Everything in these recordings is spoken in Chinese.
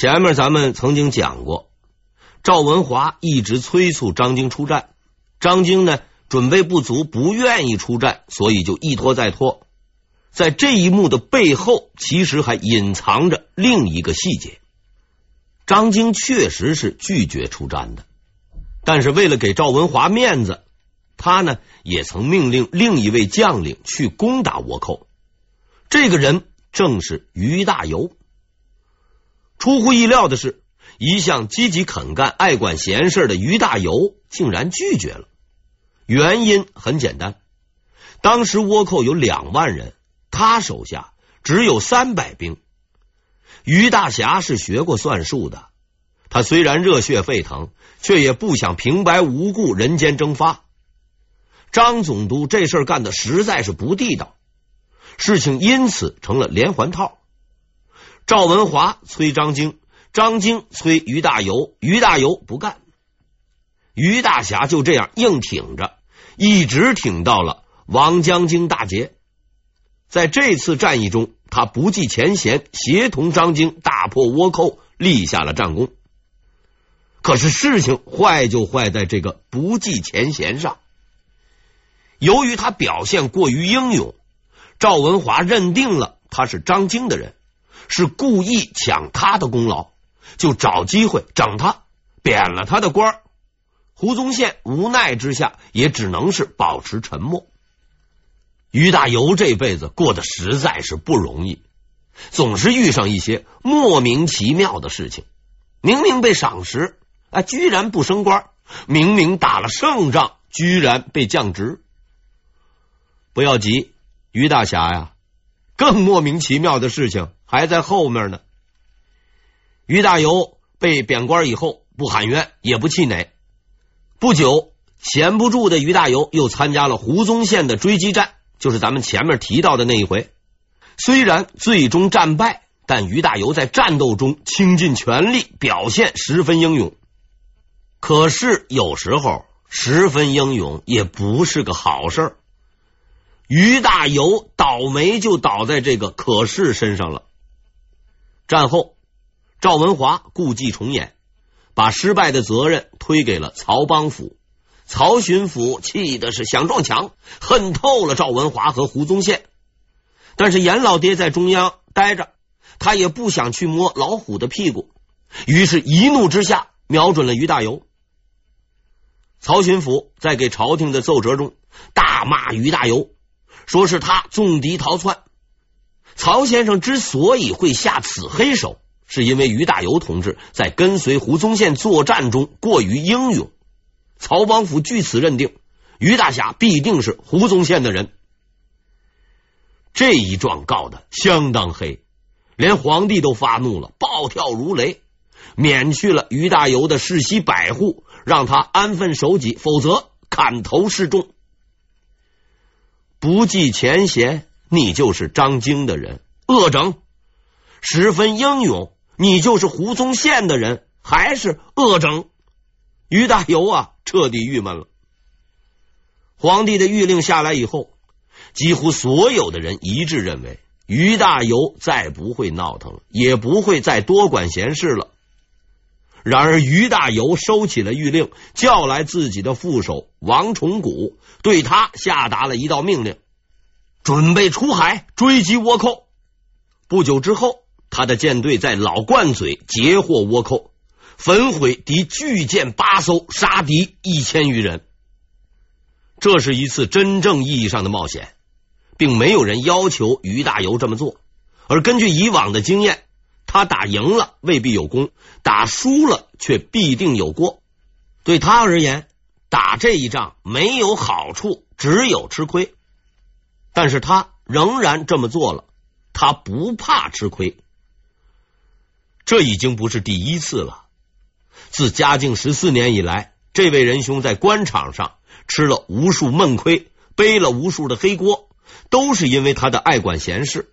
前面咱们曾经讲过，赵文华一直催促张京出战，张京呢准备不足，不愿意出战，所以就一拖再拖。在这一幕的背后，其实还隐藏着另一个细节。张京确实是拒绝出战的，但是为了给赵文华面子，他呢也曾命令另一位将领去攻打倭寇。这个人正是于大猷。出乎意料的是，一向积极肯干、爱管闲事的于大猷竟然拒绝了。原因很简单，当时倭寇有两万人，他手下只有三百兵。于大侠是学过算术的，他虽然热血沸腾，却也不想平白无故人间蒸发。张总督这事儿干的实在是不地道，事情因此成了连环套。赵文华催张晶，张晶催于大猷，于大猷不干，于大侠就这样硬挺着，一直挺到了王江京大捷。在这次战役中，他不计前嫌，协同张京大破倭寇，立下了战功。可是事情坏就坏在这个不计前嫌上，由于他表现过于英勇，赵文华认定了他是张京的人。是故意抢他的功劳，就找机会整他，贬了他的官。胡宗宪无奈之下，也只能是保持沉默。于大猷这辈子过得实在是不容易，总是遇上一些莫名其妙的事情。明明被赏识，啊，居然不升官；明明打了胜仗，居然被降职。不要急，于大侠呀，更莫名其妙的事情。还在后面呢。于大猷被贬官以后，不喊冤，也不气馁。不久，闲不住的于大猷又参加了胡宗宪的追击战，就是咱们前面提到的那一回。虽然最终战败，但于大猷在战斗中倾尽全力，表现十分英勇。可是有时候，十分英勇也不是个好事儿。于大猷倒霉就倒在这个可是身上了。战后，赵文华故伎重演，把失败的责任推给了曹邦府。曹巡抚气的是想撞墙，恨透了赵文华和胡宗宪。但是严老爹在中央待着，他也不想去摸老虎的屁股，于是一怒之下瞄准了于大猷。曹巡抚在给朝廷的奏折中大骂于大猷，说是他纵敌逃窜。曹先生之所以会下此黑手，是因为于大猷同志在跟随胡宗宪作战中过于英勇。曹邦府据此认定于大侠必定是胡宗宪的人。这一状告的相当黑，连皇帝都发怒了，暴跳如雷，免去了于大猷的世袭百户，让他安分守己，否则砍头示众。不计前嫌。你就是张京的人，恶整；十分英勇，你就是胡宗宪的人，还是恶整。于大猷啊，彻底郁闷了。皇帝的谕令下来以后，几乎所有的人一致认为，于大猷再不会闹腾了，也不会再多管闲事了。然而，于大猷收起了谕令，叫来自己的副手王崇古，对他下达了一道命令。准备出海追击倭寇。不久之后，他的舰队在老灌嘴截获倭寇，焚毁敌巨舰八艘，杀敌一千余人。这是一次真正意义上的冒险，并没有人要求于大猷这么做。而根据以往的经验，他打赢了未必有功，打输了却必定有过。对他而言，打这一仗没有好处，只有吃亏。但是他仍然这么做了，他不怕吃亏。这已经不是第一次了。自嘉靖十四年以来，这位仁兄在官场上吃了无数闷亏，背了无数的黑锅，都是因为他的爱管闲事，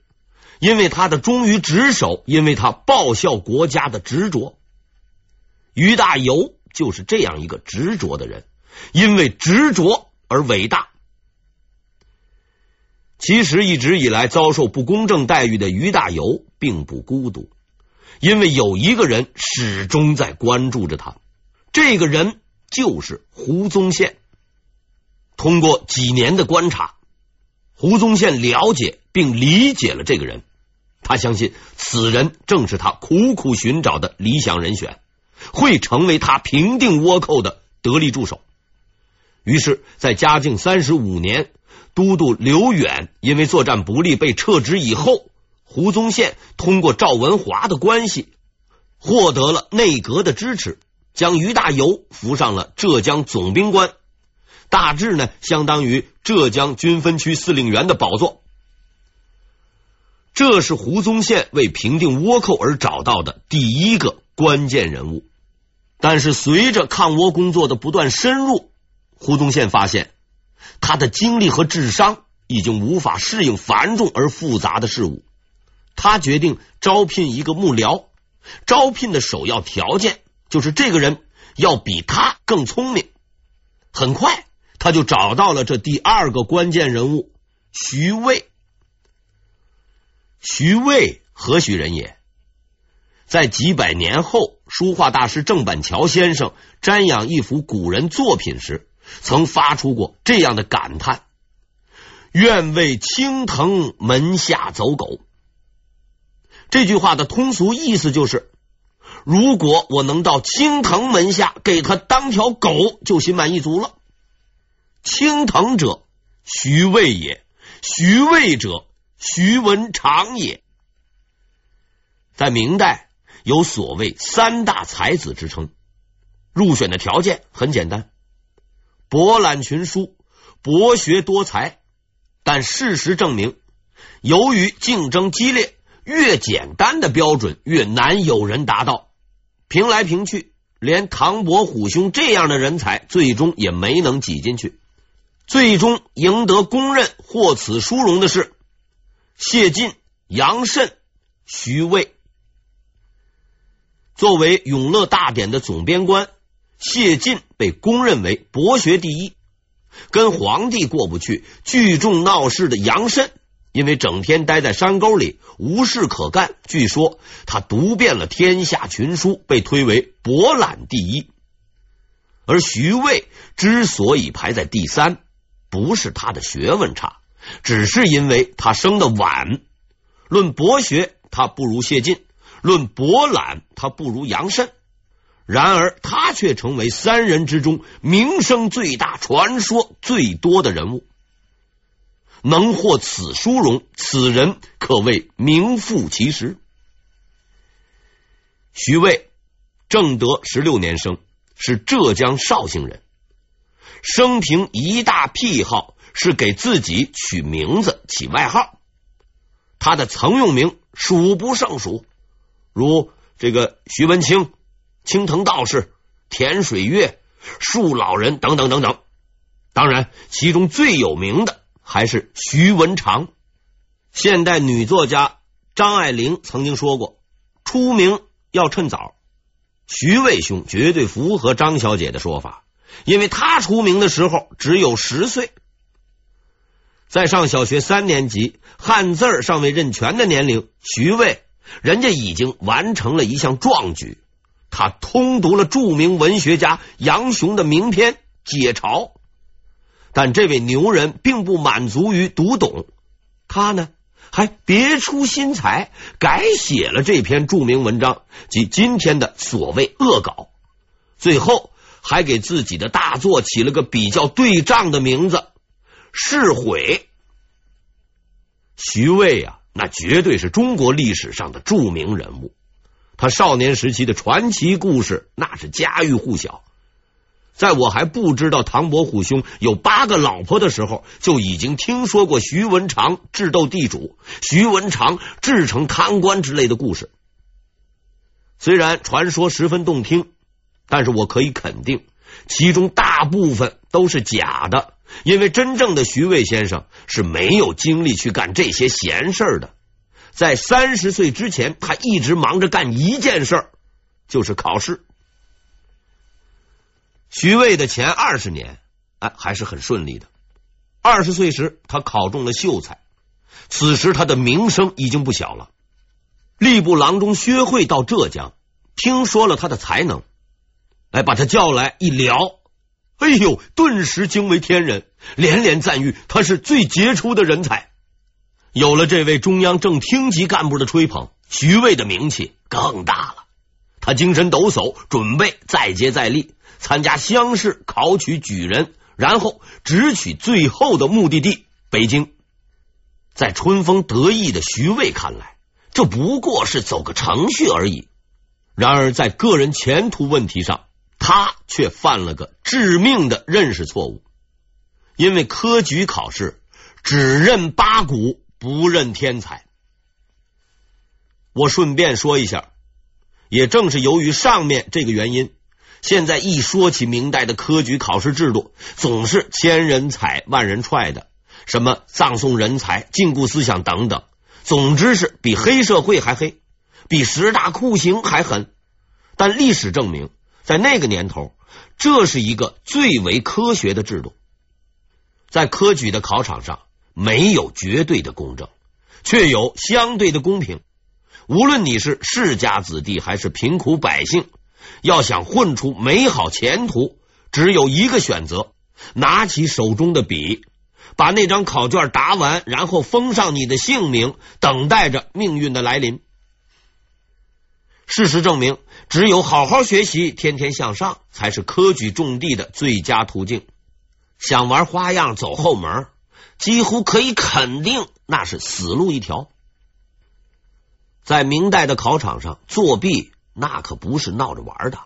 因为他的忠于职守，因为他报效国家的执着。于大猷就是这样一个执着的人，因为执着而伟大。其实一直以来遭受不公正待遇的于大猷并不孤独，因为有一个人始终在关注着他，这个人就是胡宗宪。通过几年的观察，胡宗宪了解并理解了这个人，他相信此人正是他苦苦寻找的理想人选，会成为他平定倭寇的得力助手。于是，在嘉靖三十五年，都督刘远因为作战不利被撤职以后，胡宗宪通过赵文华的关系，获得了内阁的支持，将俞大猷扶上了浙江总兵官，大致呢相当于浙江军分区司令员的宝座。这是胡宗宪为平定倭寇而找到的第一个关键人物。但是，随着抗倭工作的不断深入，胡宗宪发现，他的精力和智商已经无法适应繁重而复杂的事物。他决定招聘一个幕僚，招聘的首要条件就是这个人要比他更聪明。很快，他就找到了这第二个关键人物徐渭。徐渭何许人也？在几百年后，书画大师郑板桥先生瞻仰一幅古人作品时，曾发出过这样的感叹：“愿为青藤门下走狗。”这句话的通俗意思就是：如果我能到青藤门下给他当条狗，就心满意足了。青藤者，徐渭也；徐渭者，徐文长也。在明代，有所谓三大才子之称，入选的条件很简单。博览群书，博学多才，但事实证明，由于竞争激烈，越简单的标准越难有人达到。评来评去，连唐伯虎兄这样的人才，最终也没能挤进去。最终赢得公认获此殊荣的是谢晋、杨慎、徐渭。作为永乐大典的总编官。谢晋被公认为博学第一，跟皇帝过不去、聚众闹事的杨慎，因为整天待在山沟里无事可干，据说他读遍了天下群书，被推为博览第一。而徐渭之所以排在第三，不是他的学问差，只是因为他生的晚。论博学，他不如谢晋；论博览，他不如杨慎。然而，他却成为三人之中名声最大、传说最多的人物。能获此殊荣，此人可谓名副其实。徐渭，正德十六年生，是浙江绍兴人。生平一大癖好是给自己取名字、起外号。他的曾用名数不胜数，如这个徐文清。青藤道士、田水月、树老人等等等等，当然，其中最有名的还是徐文长。现代女作家张爱玲曾经说过：“出名要趁早。”徐渭兄绝对符合张小姐的说法，因为他出名的时候只有十岁，在上小学三年级，汉字尚未认全的年龄，徐渭人家已经完成了一项壮举。他通读了著名文学家杨雄的名篇《解嘲》，但这位牛人并不满足于读懂，他呢还别出心裁，改写了这篇著名文章，及今天的所谓恶搞。最后还给自己的大作起了个比较对仗的名字——试悔。徐渭啊，那绝对是中国历史上的著名人物。他少年时期的传奇故事，那是家喻户晓。在我还不知道唐伯虎兄有八个老婆的时候，就已经听说过徐文长智斗地主、徐文长制成贪官之类的故事。虽然传说十分动听，但是我可以肯定，其中大部分都是假的，因为真正的徐渭先生是没有精力去干这些闲事的。在三十岁之前，他一直忙着干一件事，就是考试。徐渭的前二十年，哎，还是很顺利的。二十岁时，他考中了秀才，此时他的名声已经不小了。吏部郎中薛会到浙江，听说了他的才能，来把他叫来一聊，哎呦，顿时惊为天人，连连赞誉他是最杰出的人才。有了这位中央正厅级干部的吹捧，徐渭的名气更大了。他精神抖擞，准备再接再厉，参加乡试，考取举人，然后直取最后的目的地北京。在春风得意的徐渭看来，这不过是走个程序而已。然而，在个人前途问题上，他却犯了个致命的认识错误，因为科举考试只认八股。不认天才，我顺便说一下，也正是由于上面这个原因，现在一说起明代的科举考试制度，总是千人踩万人踹的，什么葬送人才、禁锢思想等等，总之是比黑社会还黑，比十大酷刑还狠。但历史证明，在那个年头，这是一个最为科学的制度，在科举的考场上。没有绝对的公正，却有相对的公平。无论你是世家子弟还是贫苦百姓，要想混出美好前途，只有一个选择：拿起手中的笔，把那张考卷答完，然后封上你的姓名，等待着命运的来临。事实证明，只有好好学习，天天向上，才是科举种地的最佳途径。想玩花样，走后门。几乎可以肯定，那是死路一条。在明代的考场上作弊，那可不是闹着玩的。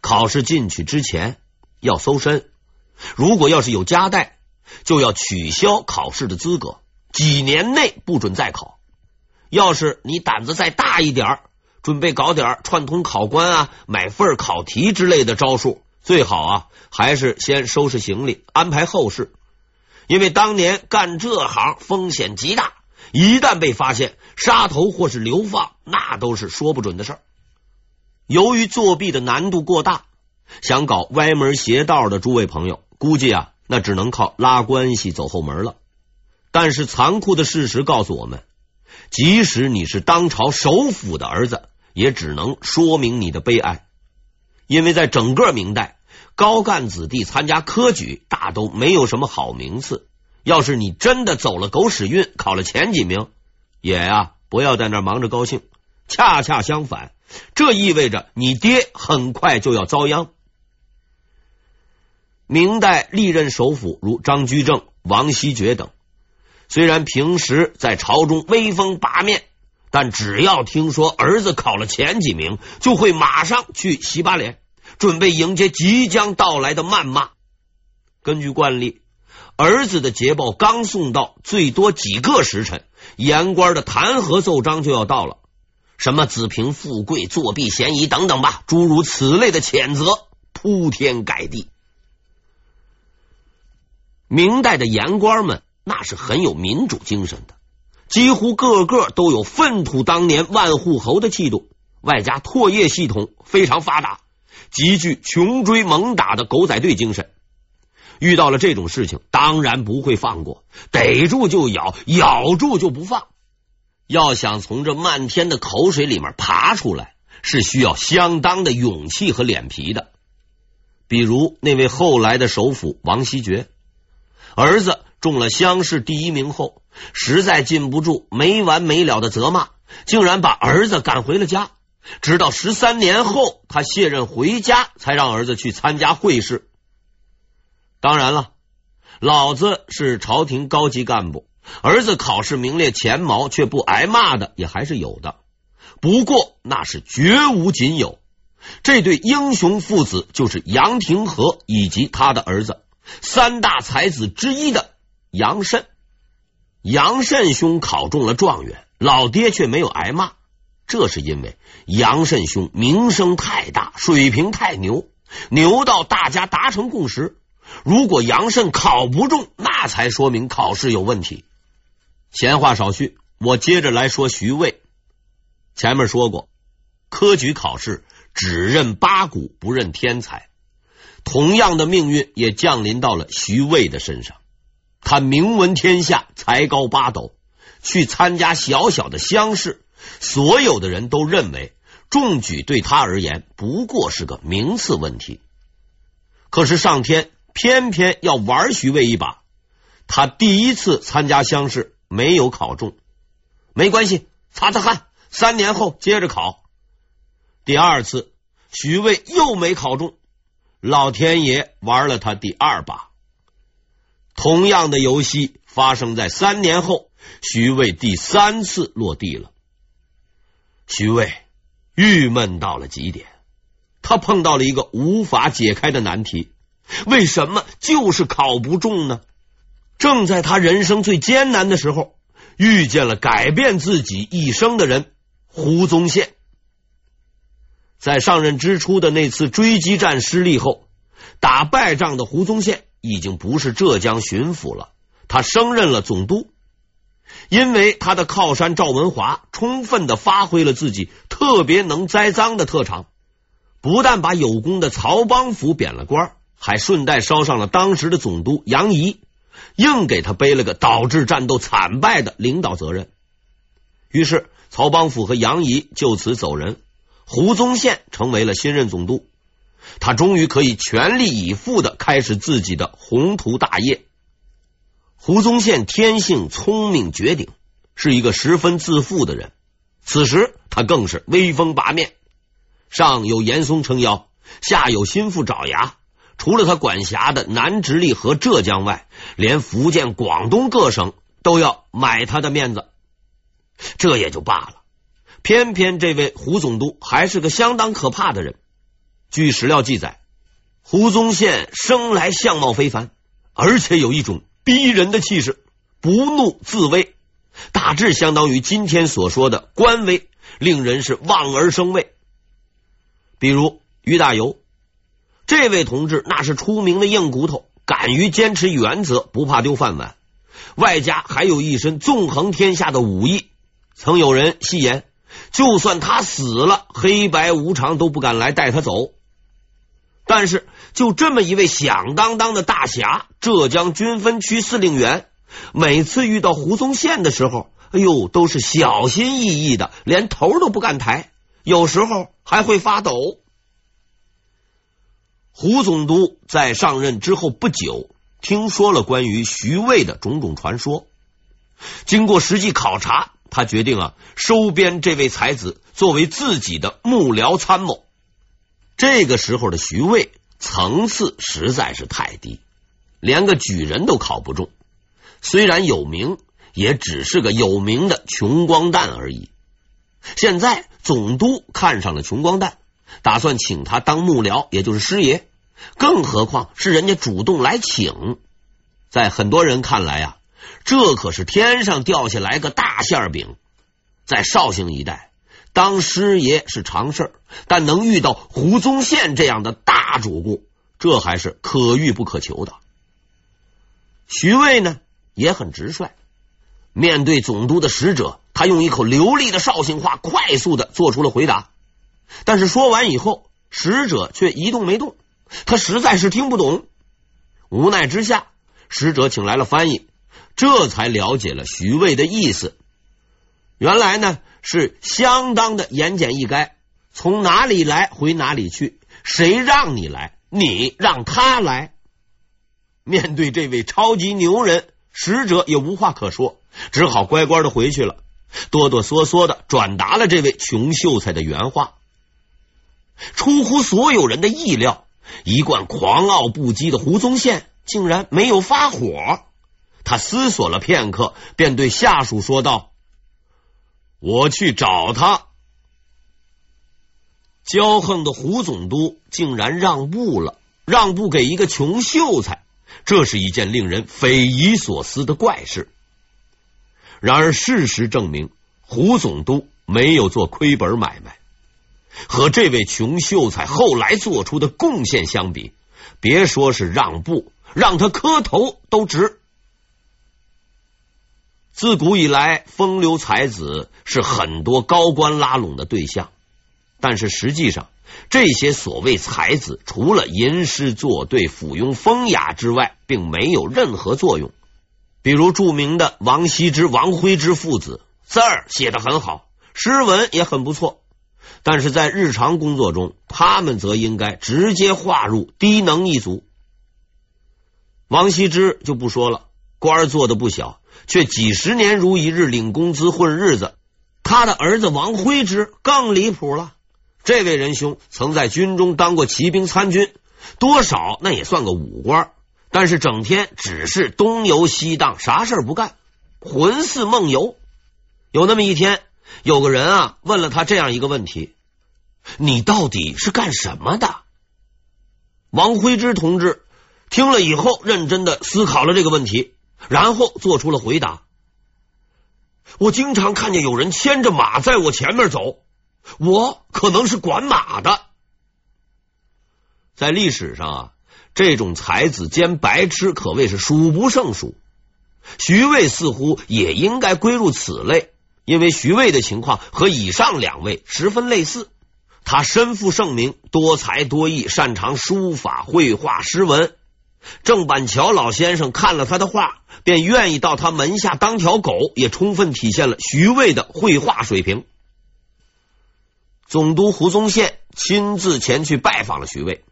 考试进去之前要搜身，如果要是有夹带，就要取消考试的资格，几年内不准再考。要是你胆子再大一点，准备搞点串通考官啊、买份考题之类的招数，最好啊，还是先收拾行李，安排后事。因为当年干这行风险极大，一旦被发现，杀头或是流放，那都是说不准的事儿。由于作弊的难度过大，想搞歪门邪道的诸位朋友，估计啊，那只能靠拉关系走后门了。但是残酷的事实告诉我们，即使你是当朝首辅的儿子，也只能说明你的悲哀，因为在整个明代。高干子弟参加科举，大都没有什么好名次。要是你真的走了狗屎运，考了前几名，也呀、啊，不要在那忙着高兴。恰恰相反，这意味着你爹很快就要遭殃。明代历任首辅如张居正、王希爵等，虽然平时在朝中威风八面，但只要听说儿子考了前几名，就会马上去洗把脸。准备迎接即将到来的谩骂。根据惯例，儿子的捷报刚送到，最多几个时辰，言官的弹劾奏章就要到了。什么子凭富贵、作弊嫌疑等等吧，诸如此类的谴责铺天盖地。明代的言官们那是很有民主精神的，几乎个个都有粪土当年万户侯的气度，外加唾液系统非常发达。极具穷追猛打的狗仔队精神，遇到了这种事情，当然不会放过，逮住就咬，咬住就不放。要想从这漫天的口水里面爬出来，是需要相当的勇气和脸皮的。比如那位后来的首辅王希爵，儿子中了乡试第一名后，实在禁不住没完没了的责骂，竟然把儿子赶回了家。直到十三年后，他卸任回家，才让儿子去参加会试。当然了，老子是朝廷高级干部，儿子考试名列前茅却不挨骂的，也还是有的。不过那是绝无仅有。这对英雄父子就是杨廷和以及他的儿子，三大才子之一的杨慎。杨慎兄考中了状元，老爹却没有挨骂。这是因为杨慎兄名声太大，水平太牛，牛到大家达成共识。如果杨慎考不中，那才说明考试有问题。闲话少叙，我接着来说徐渭。前面说过，科举考试只认八股，不认天才。同样的命运也降临到了徐渭的身上。他名闻天下，才高八斗，去参加小小的乡试。所有的人都认为中举对他而言不过是个名次问题。可是上天偏偏要玩徐渭一把，他第一次参加乡试没有考中，没关系，擦擦汗，三年后接着考。第二次，徐渭又没考中，老天爷玩了他第二把。同样的游戏发生在三年后，徐渭第三次落地了。徐渭郁闷到了极点。他碰到了一个无法解开的难题：为什么就是考不中呢？正在他人生最艰难的时候，遇见了改变自己一生的人——胡宗宪。在上任之初的那次追击战失利后，打败仗的胡宗宪已经不是浙江巡抚了，他升任了总督。因为他的靠山赵文华充分的发挥了自己特别能栽赃的特长。不但把有功的曹邦府贬了官，还顺带捎上了当时的总督杨仪，硬给他背了个导致战斗惨败的领导责任。于是曹邦府和杨仪就此走人，胡宗宪成为了新任总督。他终于可以全力以赴的开始自己的宏图大业。胡宗宪天性聪明绝顶，是一个十分自负的人。此时他更是威风八面。上有严嵩撑腰，下有心腹爪牙。除了他管辖的南直隶和浙江外，连福建、广东各省都要买他的面子。这也就罢了，偏偏这位胡总督还是个相当可怕的人。据史料记载，胡宗宪生来相貌非凡，而且有一种逼人的气势，不怒自威，大致相当于今天所说的官威，令人是望而生畏。比如于大猷这位同志，那是出名的硬骨头，敢于坚持原则，不怕丢饭碗，外加还有一身纵横天下的武艺。曾有人戏言，就算他死了，黑白无常都不敢来带他走。但是，就这么一位响当当的大侠，浙江军分区司令员，每次遇到胡宗宪的时候，哎呦，都是小心翼翼的，连头都不敢抬。有时候还会发抖。胡总督在上任之后不久，听说了关于徐渭的种种传说。经过实际考察，他决定啊，收编这位才子作为自己的幕僚参谋。这个时候的徐渭层次实在是太低，连个举人都考不中。虽然有名，也只是个有名的穷光蛋而已。现在总督看上了穷光蛋，打算请他当幕僚，也就是师爷。更何况是人家主动来请，在很多人看来啊，这可是天上掉下来个大馅饼。在绍兴一带，当师爷是常事儿，但能遇到胡宗宪这样的大主顾，这还是可遇不可求的。徐渭呢，也很直率。面对总督的使者，他用一口流利的绍兴话快速的做出了回答。但是说完以后，使者却一动没动，他实在是听不懂。无奈之下，使者请来了翻译，这才了解了徐渭的意思。原来呢，是相当的言简意赅，从哪里来回哪里去，谁让你来，你让他来。面对这位超级牛人，使者也无话可说。只好乖乖的回去了，哆哆嗦嗦的转达了这位穷秀才的原话。出乎所有人的意料，一贯狂傲不羁的胡宗宪竟然没有发火。他思索了片刻，便对下属说道：“我去找他。”骄横的胡总督竟然让步了，让步给一个穷秀才，这是一件令人匪夷所思的怪事。然而，事实证明，胡总督没有做亏本买卖。和这位穷秀才后来做出的贡献相比，别说是让步，让他磕头都值。自古以来，风流才子是很多高官拉拢的对象，但是实际上，这些所谓才子除了吟诗作对、附庸风雅之外，并没有任何作用。比如著名的王羲之、王徽之父子，字儿写的很好，诗文也很不错，但是在日常工作中，他们则应该直接划入低能一族。王羲之就不说了，官儿做的不小，却几十年如一日领工资混日子。他的儿子王辉之更离谱了，这位仁兄曾在军中当过骑兵参军，多少那也算个武官，但是整天只是东游西荡，啥事儿不干，魂似梦游。有那么一天，有个人啊问了他这样一个问题：“你到底是干什么的？”王辉之同志听了以后，认真的思考了这个问题，然后做出了回答。我经常看见有人牵着马在我前面走，我可能是管马的。在历史上啊，这种才子兼白痴可谓是数不胜数。徐渭似乎也应该归入此类，因为徐渭的情况和以上两位十分类似。他身负盛名，多才多艺，擅长书法、绘画、诗文。郑板桥老先生看了他的画，便愿意到他门下当条狗，也充分体现了徐渭的绘画水平。总督胡宗宪亲自前去拜访了徐渭，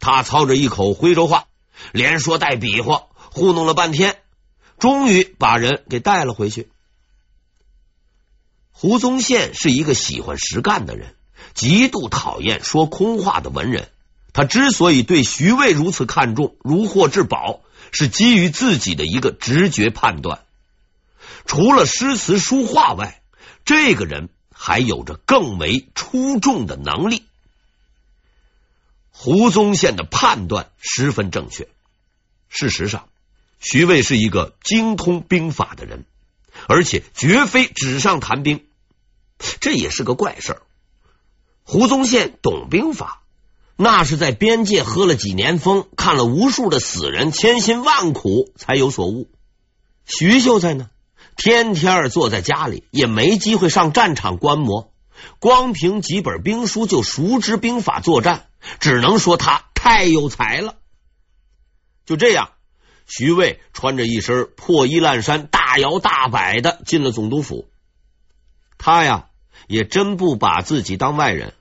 他操着一口徽州话，连说带比划，糊弄了半天，终于把人给带了回去。胡宗宪是一个喜欢实干的人，极度讨厌说空话的文人。他之所以对徐渭如此看重，如获至宝，是基于自己的一个直觉判断。除了诗词书画外，这个人还有着更为出众的能力。胡宗宪的判断十分正确。事实上，徐渭是一个精通兵法的人，而且绝非纸上谈兵。这也是个怪事儿。胡宗宪懂兵法。那是在边界喝了几年风，看了无数的死人，千辛万苦才有所悟。徐秀才呢，天天坐在家里，也没机会上战场观摩，光凭几本兵书就熟知兵法作战，只能说他太有才了。就这样，徐渭穿着一身破衣烂衫，大摇大摆的进了总督府。他呀，也真不把自己当外人。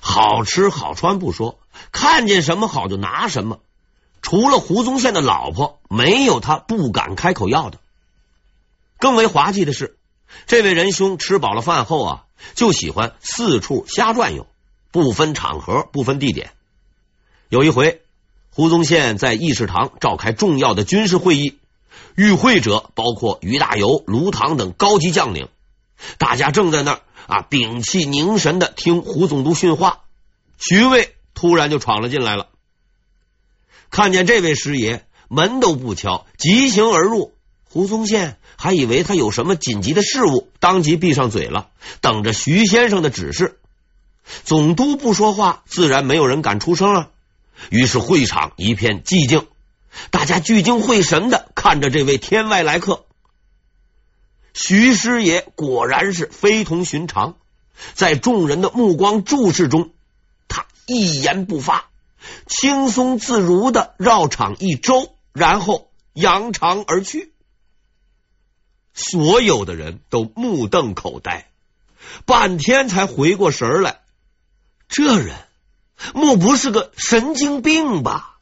好吃好穿不说，看见什么好就拿什么。除了胡宗宪的老婆，没有他不敢开口要的。更为滑稽的是，这位仁兄吃饱了饭后啊，就喜欢四处瞎转悠，不分场合，不分地点。有一回，胡宗宪在议事堂召开重要的军事会议，与会者包括于大猷、卢唐等高级将领，大家正在那儿。啊！屏气凝神的听胡总督训话，徐渭突然就闯了进来了。看见这位师爷，门都不敲，急行而入。胡宗宪还以为他有什么紧急的事务，当即闭上嘴了，等着徐先生的指示。总督不说话，自然没有人敢出声啊。于是会场一片寂静，大家聚精会神的看着这位天外来客。徐师爷果然是非同寻常，在众人的目光注视中，他一言不发，轻松自如的绕场一周，然后扬长而去。所有的人都目瞪口呆，半天才回过神来，这人莫不是个神经病吧？